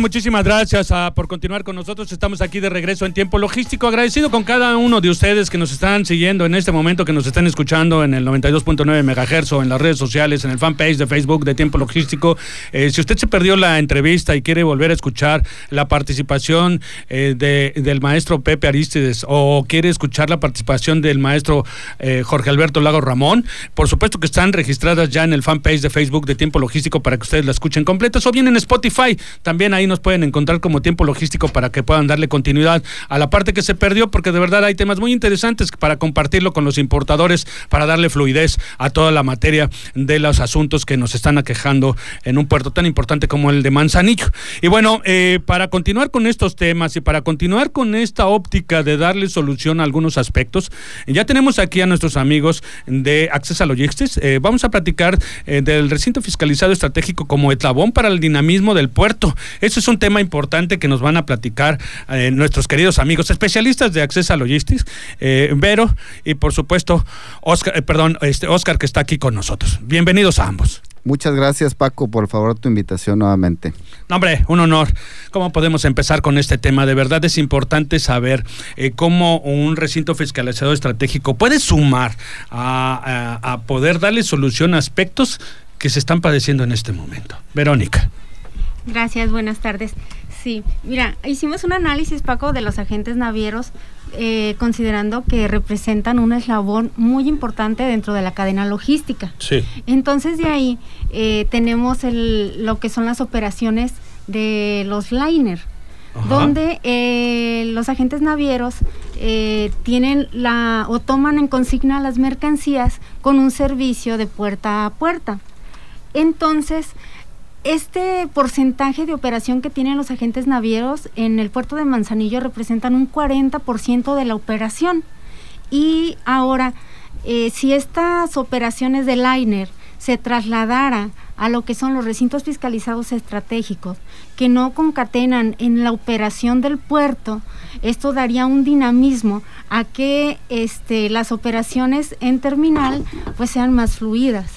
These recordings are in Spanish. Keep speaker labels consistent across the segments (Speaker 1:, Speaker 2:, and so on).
Speaker 1: Muchísimas gracias ah, por continuar con nosotros. Estamos aquí de regreso en tiempo logístico. Agradecido con cada uno de ustedes que nos están siguiendo en este momento, que nos están escuchando en el 92.9 MHz o en las redes sociales, en el fanpage de Facebook de Tiempo Logístico. Eh, si usted se perdió la entrevista y quiere volver a escuchar la participación eh, del maestro Pepe Aristides o quiere escuchar la participación del maestro eh, Jorge Alberto Lago Ramón, por supuesto que están registradas ya en el fanpage de Facebook de Tiempo Logístico para que ustedes la escuchen completas o bien en Spotify. También ahí nos pueden encontrar como tiempo logístico para que puedan darle continuidad a la parte que se perdió, porque de verdad hay temas muy interesantes para compartirlo con los importadores, para darle fluidez a toda la materia de los asuntos que nos están aquejando en un puerto tan importante como el de Manzanillo. Y bueno, eh, para continuar con estos temas y para continuar con esta óptica de darle solución a algunos aspectos, ya tenemos aquí a nuestros amigos de Accesa Logistics. Eh, vamos a platicar eh, del recinto fiscalizado estratégico como eslabón para el dinamismo del puerto. Eso es un tema importante que nos van a platicar eh, nuestros queridos amigos especialistas de Accesa Logistics, eh, Vero y por supuesto Oscar, eh, perdón, este Oscar que está aquí con nosotros. Bienvenidos a ambos.
Speaker 2: Muchas gracias Paco, por favor tu invitación nuevamente.
Speaker 1: No, hombre, un honor. ¿Cómo podemos empezar con este tema? De verdad es importante saber cómo un recinto fiscalizado estratégico puede sumar a, a poder darle solución a aspectos que se están padeciendo en este momento. Verónica.
Speaker 3: Gracias, buenas tardes. Sí, mira, hicimos un análisis, Paco, de los agentes navieros, eh, considerando que representan un eslabón muy importante dentro de la cadena logística.
Speaker 1: Sí.
Speaker 3: Entonces, de ahí eh, tenemos el, lo que son las operaciones de los liner, donde eh, los agentes navieros tienen la o toman en consigna las mercancías con un servicio de puerta a puerta. Entonces, este porcentaje de operación que tienen los agentes navieros en el puerto de Manzanillo representan un 40% de la operación. Y ahora, eh, si estas operaciones de liner se trasladara a lo que son los recintos fiscalizados estratégicos, que no concatenan en la operación del puerto, esto daría un dinamismo a que este, las operaciones en terminal pues sean más fluidas.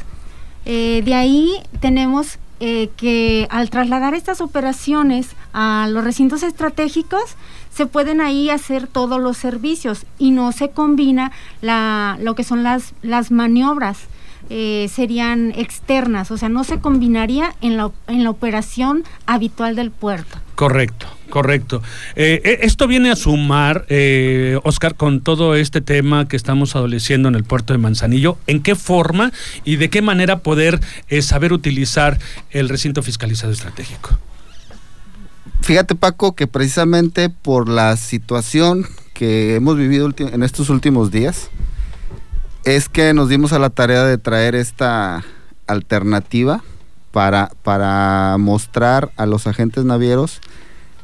Speaker 3: Eh, de ahí tenemos eh, que al trasladar estas operaciones a los recintos estratégicos, se pueden ahí hacer todos los servicios y no se combina la, lo que son las, las maniobras. Eh, serían externas, o sea, no se combinaría en la, en la operación habitual del puerto.
Speaker 1: Correcto, correcto. Eh, eh, esto viene a sumar, eh, Oscar, con todo este tema que estamos adoleciendo en el puerto de Manzanillo. ¿En qué forma y de qué manera poder saber utilizar el recinto fiscalizado estratégico?
Speaker 2: Fíjate, Paco, que precisamente por la situación que hemos vivido en estos últimos días, es que nos dimos a la tarea de traer esta alternativa para, para mostrar a los agentes navieros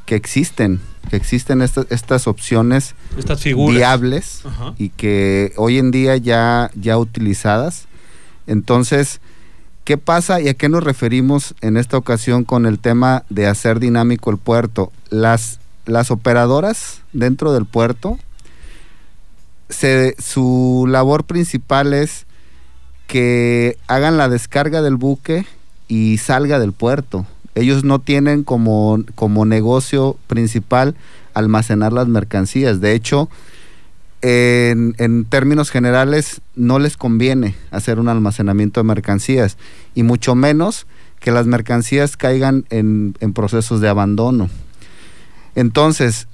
Speaker 2: que existen, que existen estas opciones
Speaker 1: estas
Speaker 2: viables y que hoy en día ya, ya utilizadas. Entonces, ¿qué pasa y a qué nos referimos en esta ocasión con el tema de hacer dinámico el puerto? Las, las operadoras dentro del puerto, se, su labor principal es que hagan la descarga del buque y salga del puerto. Ellos no tienen como, como negocio principal almacenar las mercancías. De hecho, en, términos generales, no les conviene hacer un almacenamiento de mercancías y mucho menos que las mercancías caigan en, en procesos de abandono. Entonces,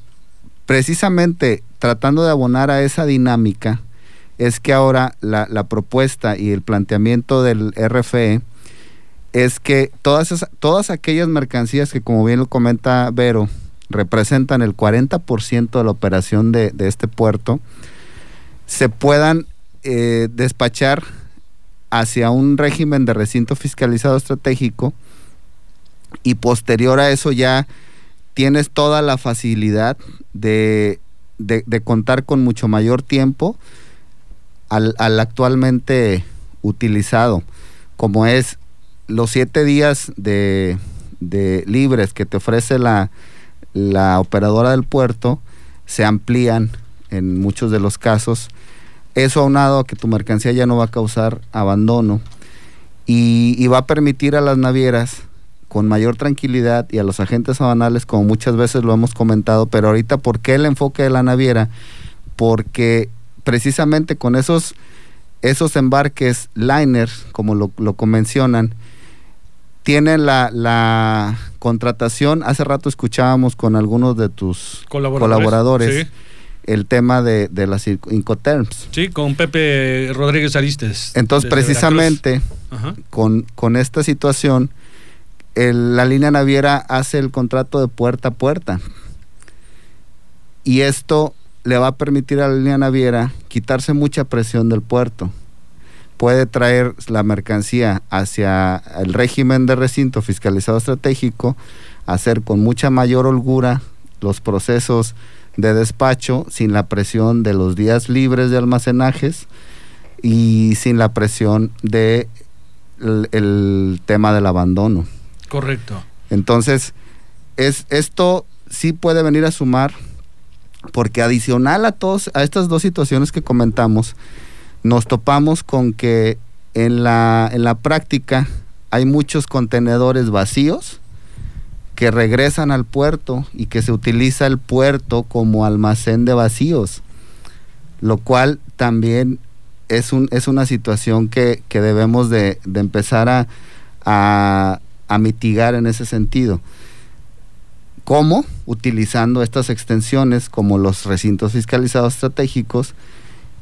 Speaker 2: precisamente tratando de abonar a esa dinámica, es que ahora la, la propuesta y el planteamiento del RFE es que todas, todas aquellas mercancías que, como bien lo comenta Vero, representan el 40% de la operación de, este puerto, se puedan eh, despachar hacia un régimen de recinto fiscalizado estratégico y posterior a eso ya tienes toda la facilidad de, contar con mucho mayor tiempo al actualmente utilizado, como es los siete días de, de libres que te ofrece la, la operadora del puerto, se amplían en muchos de los casos. Eso aunado a que tu mercancía ya no va a causar abandono y, va a permitir a las navieras con mayor tranquilidad y a los agentes aduanales, como muchas veces lo hemos comentado, pero ahorita, ¿por qué el enfoque de la naviera? Porque precisamente con esos, esos embarques liner, como lo, lo convencionan, tienen la, la, contratación, hace rato escuchábamos con algunos de tus colaboradores, colaboradores sí. el tema de, de, las Incoterms.
Speaker 1: Sí, con Pepe Rodríguez Aristes.
Speaker 2: Entonces, precisamente, con, con esta situación, el, la línea naviera hace el contrato de puerta a puerta. Y esto le va a permitir a la línea naviera quitarse mucha presión del puerto. Puede traer la mercancía hacia el régimen de recinto fiscalizado estratégico, hacer con mucha mayor holgura los procesos de despacho sin la presión de los días libres de almacenajes y sin la presión de el, el tema del abandono.
Speaker 1: Correcto.
Speaker 2: Entonces, es, esto sí puede venir a sumar, porque adicional a, todos, a estas dos situaciones que comentamos, nos topamos con que en la, en la práctica hay muchos contenedores vacíos que regresan al puerto y que se utiliza el puerto como almacén de vacíos, lo cual también es, un, es una situación que, que debemos de, de empezar a, a, a mitigar en ese sentido. ¿Cómo? Utilizando estas extensiones como los recintos fiscalizados estratégicos.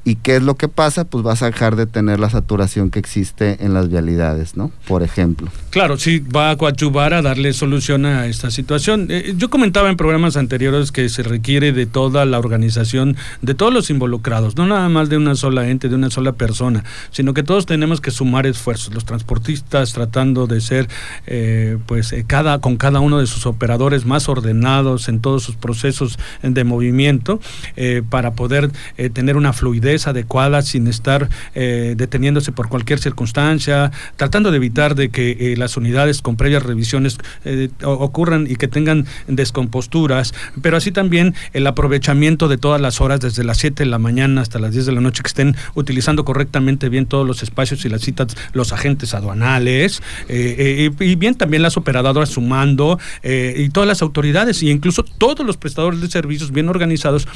Speaker 2: ¿Y qué es lo que pasa? Pues vas a dejar de tener la saturación que existe en las vialidades, ¿no? Por ejemplo.
Speaker 1: Claro, sí, va a coadyuvar a darle solución a esta situación. Eh, yo comentaba en programas anteriores que se requiere de toda la organización, de todos los involucrados, no nada más de una sola ente, de una sola persona, sino que todos tenemos que sumar esfuerzos. Los transportistas tratando de ser, eh, pues, eh, cada, con cada uno de sus operadores más ordenados en todos sus procesos de movimiento, eh, para poder tener una fluidez adecuada sin estar eh, deteniéndose por cualquier circunstancia, tratando de evitar de que eh, las unidades con previas revisiones eh, ocurran y que tengan descomposturas, pero así también el aprovechamiento de todas las horas desde las 7 de la mañana hasta las 10 de la noche que estén utilizando correctamente bien todos los espacios y las citas los agentes aduanales y bien también las operadoras sumando y todas las autoridades e incluso todos los prestadores de servicios bien organizados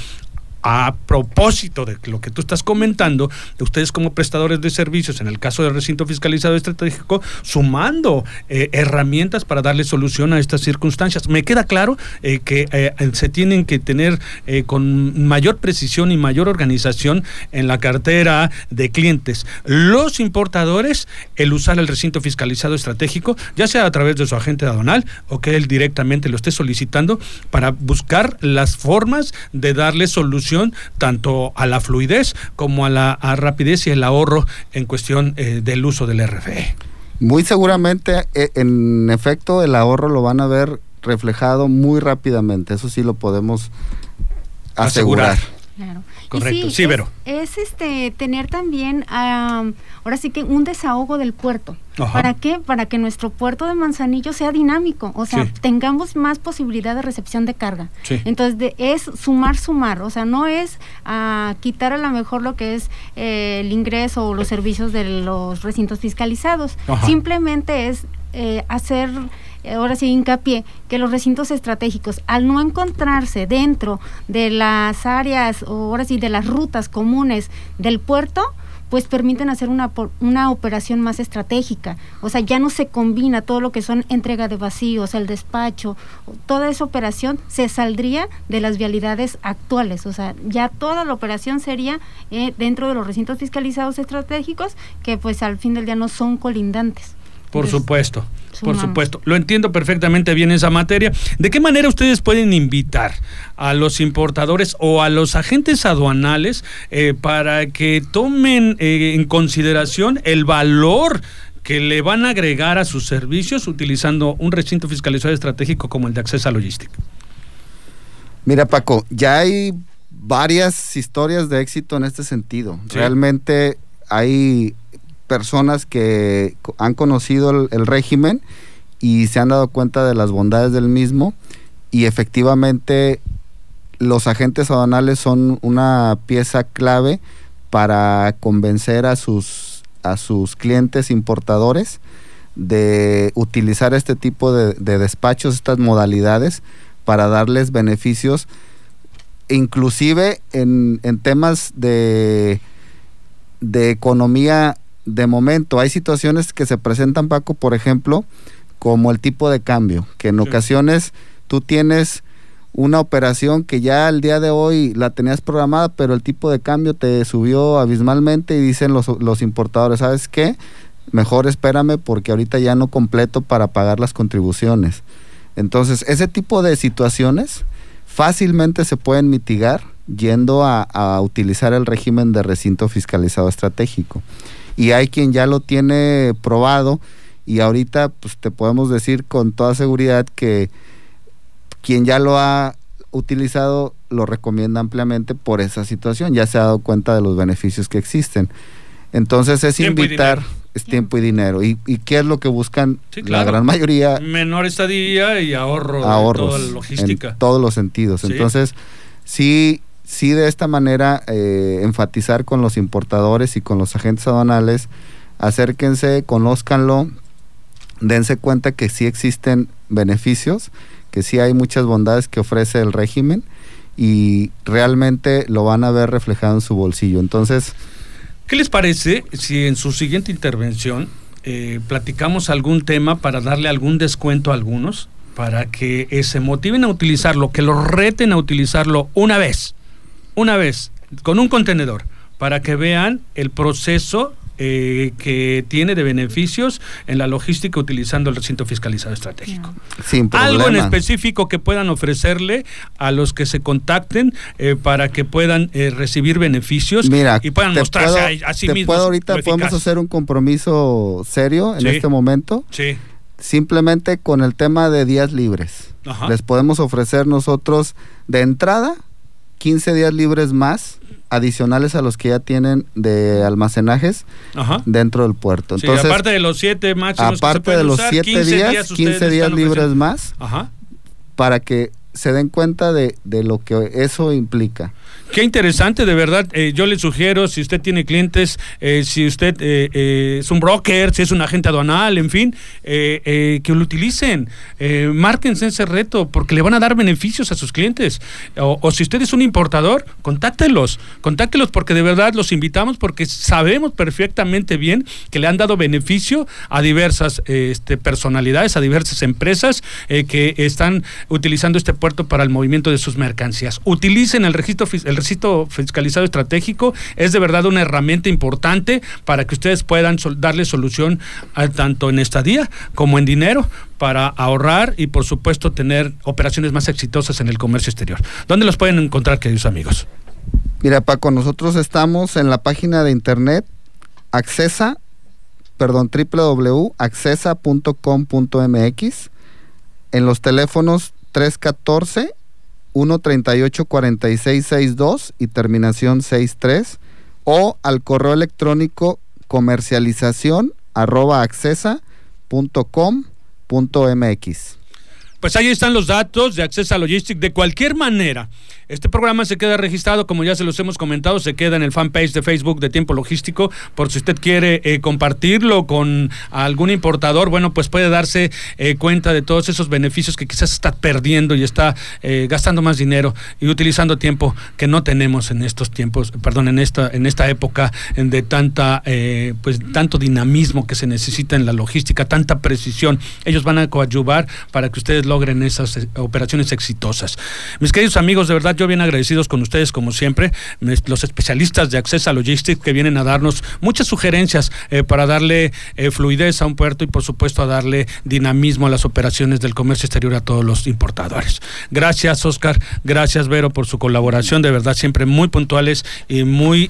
Speaker 1: a propósito de lo que tú estás comentando, de ustedes como prestadores de servicios, en el caso del recinto fiscalizado estratégico, sumando eh, herramientas para darle solución a estas circunstancias. Me queda claro eh, que eh, se tienen que tener con mayor precisión y mayor organización en la cartera de clientes. Los importadores, el usar el recinto fiscalizado estratégico, ya sea a través de su agente aduanal o que él directamente lo esté solicitando para buscar las formas de darle solución tanto a la fluidez como a la a rapidez y el ahorro en cuestión eh, del uso del RFE.
Speaker 2: Muy seguramente, eh, en efecto, el ahorro lo van a ver reflejado muy rápidamente. Eso sí lo podemos asegurar. asegurar.
Speaker 3: Claro.
Speaker 1: Correcto, sí, sí, Vero.
Speaker 3: Es, es, este tener también um, ahora sí que un desahogo del puerto. Ajá. ¿Para qué? Para que nuestro puerto de Manzanillo sea dinámico, o sea, sí. tengamos más posibilidad de recepción de carga.
Speaker 1: Sí.
Speaker 3: Entonces, de, es sumar, sumar, o sea, no es uh, quitar a lo mejor lo que es eh, el ingreso o los servicios de los recintos fiscalizados. Ajá. Simplemente es eh, hacer ahora sí hincapié, que los recintos estratégicos, al no encontrarse dentro de las áreas, o ahora sí, de las rutas comunes del puerto, pues permiten hacer una, una operación más estratégica. O sea, ya no se combina todo lo que son entrega de vacíos, el despacho, toda esa operación se saldría de las vialidades actuales. O sea, ya toda la operación sería eh, dentro de los recintos fiscalizados estratégicos que pues al fin del día no son colindantes.
Speaker 1: Por Entonces, supuesto, sumamos. por supuesto. Lo entiendo perfectamente bien esa materia. ¿De qué manera ustedes pueden invitar a los importadores o a los agentes aduanales eh, para que tomen eh, en consideración el valor que le van a agregar a sus servicios utilizando un recinto fiscalizado estratégico como el de Accesa Logistic?
Speaker 2: Mira, Paco, ya hay varias historias de éxito en este sentido. Sí. Realmente hay personas que han conocido el, régimen y se han dado cuenta de las bondades del mismo y efectivamente los agentes aduanales son una pieza clave para convencer a sus, a sus clientes importadores de utilizar este tipo de, despachos, estas modalidades, para darles beneficios, inclusive en, en temas de, de economía de momento. Hay situaciones que se presentan, Paco, por ejemplo, como el tipo de cambio, que en ocasiones tú tienes una operación que ya al día de hoy la tenías programada, pero el tipo de cambio te subió abismalmente y dicen los, los importadores, ¿sabes qué? Mejor espérame porque ahorita ya no completo para pagar las contribuciones. Entonces, ese tipo de situaciones fácilmente se pueden mitigar yendo a, a utilizar el régimen de recinto fiscalizado estratégico. Y hay quien ya lo tiene probado y ahorita pues te podemos decir con toda seguridad que quien ya lo ha utilizado lo recomienda ampliamente por esa situación, ya se ha dado cuenta de los beneficios que existen. Entonces es invitar, es tiempo y dinero. ¿Y, qué es lo que buscan la gran mayoría?
Speaker 1: Menor estadía y ahorro ahorros, toda la logística.
Speaker 2: En todos los sentidos. Entonces, sí, sí de esta manera eh, enfatizar con los importadores y con los agentes aduanales, acérquense, conózcanlo, dense cuenta que sí existen beneficios que sí hay muchas bondades que ofrece el régimen y realmente lo van a ver reflejado en su bolsillo. Entonces...
Speaker 1: ¿Qué les parece si en su siguiente intervención eh, platicamos algún tema para darle algún descuento a algunos, para que eh, se motiven a utilizarlo, que lo reten a utilizarlo una vez, una vez, con un contenedor, para que vean el proceso eh, que tiene de beneficios en la logística utilizando el recinto fiscalizado estratégico. Algo en específico que puedan ofrecerle a los que se contacten eh, para que puedan eh, recibir beneficios y puedan mostrarse a, sí
Speaker 2: te
Speaker 1: mismos.
Speaker 2: Puedo ahorita podemos hacer un compromiso serio en este momento.
Speaker 1: Sí.
Speaker 2: Simplemente con el tema de días libres. Les podemos ofrecer nosotros de entrada 15 días libres más adicionales a los que ya tienen de almacenajes dentro del puerto.
Speaker 1: Entonces, aparte de los siete máximos
Speaker 2: aparte de los siete días, 15 días libres más, para que se den cuenta de, de lo que eso implica.
Speaker 1: Qué interesante, de verdad. Eh, yo le sugiero, si usted tiene clientes, eh, si usted eh, es un broker, si es un agente aduanal, en fin, que lo utilicen. márquense ese reto porque le van a dar beneficios a sus clientes. O, si usted es un importador, contáctelos. Contáctelos porque de verdad los invitamos porque sabemos perfectamente bien que le han dado beneficio a diversas este, personalidades, a diversas empresas que están utilizando este puerto para el movimiento de sus mercancías. Utilicen el registro fiscalizado estratégico es de verdad una herramienta importante para que ustedes puedan darle solución tanto en estadía como en dinero para ahorrar y por supuesto tener operaciones más exitosas en el comercio exterior. ¿Dónde los pueden encontrar, queridos amigos?
Speaker 2: Mira, Paco, nosotros estamos en la página de internet accesa, perdón, www.accesa.com.mx en los teléfonos 314 138 4662 y terminación 63 o al correo electrónico comercialización arroba accesa punto com punto mx.
Speaker 1: Pues ahí están los datos de Accesa Logistic de cualquier manera. Este programa se queda registrado, como ya se los hemos comentado, se queda en el fanpage de Facebook de Tiempo Logístico. Por si usted quiere eh, compartirlo con algún importador, bueno, pues puede darse eh, cuenta de todos esos beneficios que quizás está perdiendo y está eh, gastando más dinero y utilizando tiempo que no tenemos en estos tiempos, perdón, en esta, en esta época de tanta, pues tanto dinamismo que se necesita en la logística, tanta precisión. Ellos van a coadyuvar para que ustedes logren esas operaciones exitosas. Mis queridos amigos, de verdad, yo bien agradecidos con ustedes, como siempre, los especialistas de Accesa Logistics que vienen a darnos muchas sugerencias eh, para darle eh, fluidez a un puerto y, por supuesto, a darle dinamismo a las operaciones del comercio exterior a todos los importadores. Gracias, Oscar. Gracias, Vero, por su colaboración. De verdad, siempre muy puntuales y muy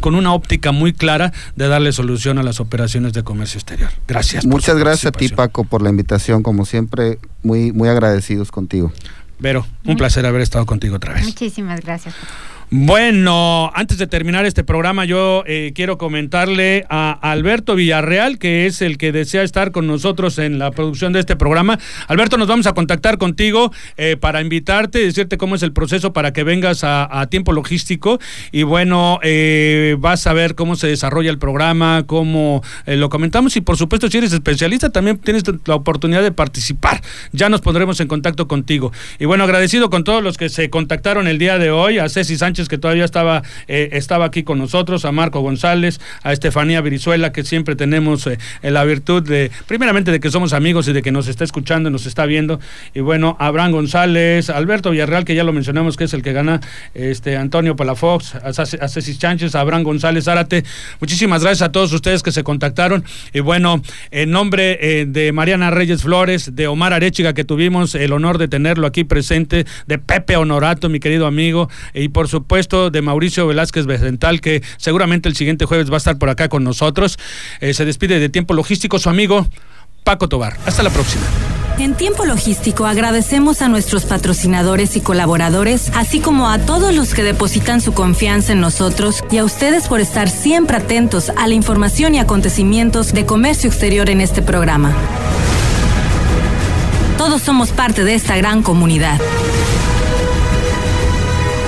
Speaker 1: con una óptica muy clara de darle solución a las operaciones de comercio exterior. Gracias.
Speaker 2: Muchas gracias a ti, Paco, por la invitación. Como siempre, muy, muy agradecidos contigo.
Speaker 1: Vero, un placer haber estado contigo otra vez.
Speaker 3: Muchísimas gracias.
Speaker 1: Bueno, antes de terminar este programa, yo eh, quiero comentarle a Alberto Villarreal, que es el que desea estar con nosotros en la producción de este programa. Alberto, nos vamos a contactar contigo eh, para invitarte, decirte cómo es el proceso para que vengas a, tiempo logístico. Y bueno, eh, vas a ver cómo se desarrolla el programa, cómo lo comentamos. Y por supuesto, si eres especialista, también tienes la oportunidad de participar. Ya nos pondremos en contacto contigo. Y bueno, agradecido con todos los que se contactaron el día de hoy, a Ceci Sánchez que todavía estaba, eh, estaba aquí con nosotros, a Marco González, a Estefanía Virizuela, que siempre tenemos eh, la virtud de, primeramente, de que somos amigos y de que nos está escuchando nos está viendo. Y bueno, Abraham González, Alberto Villarreal, que ya lo mencionamos, que es el que gana, este Antonio Palafox, a, Ceci Chánchez, a Abraham González Zárate. Muchísimas gracias a todos ustedes que se contactaron. Y bueno, en nombre eh, de Mariana Reyes Flores, de Omar Arechiga, que tuvimos el honor de tenerlo aquí presente, de Pepe Honorato, mi querido amigo, y por supuesto, puesto de Mauricio Velázquez Becental, que seguramente el siguiente jueves va a estar por acá con nosotros. Eh, se despide de Tiempo Logístico su amigo Paco Tobar. Hasta la próxima.
Speaker 4: En Tiempo Logístico agradecemos a nuestros patrocinadores y colaboradores, así como a todos los que depositan su confianza en nosotros y a ustedes por estar siempre atentos a la información y acontecimientos de comercio exterior en este programa. Todos somos parte de esta gran comunidad.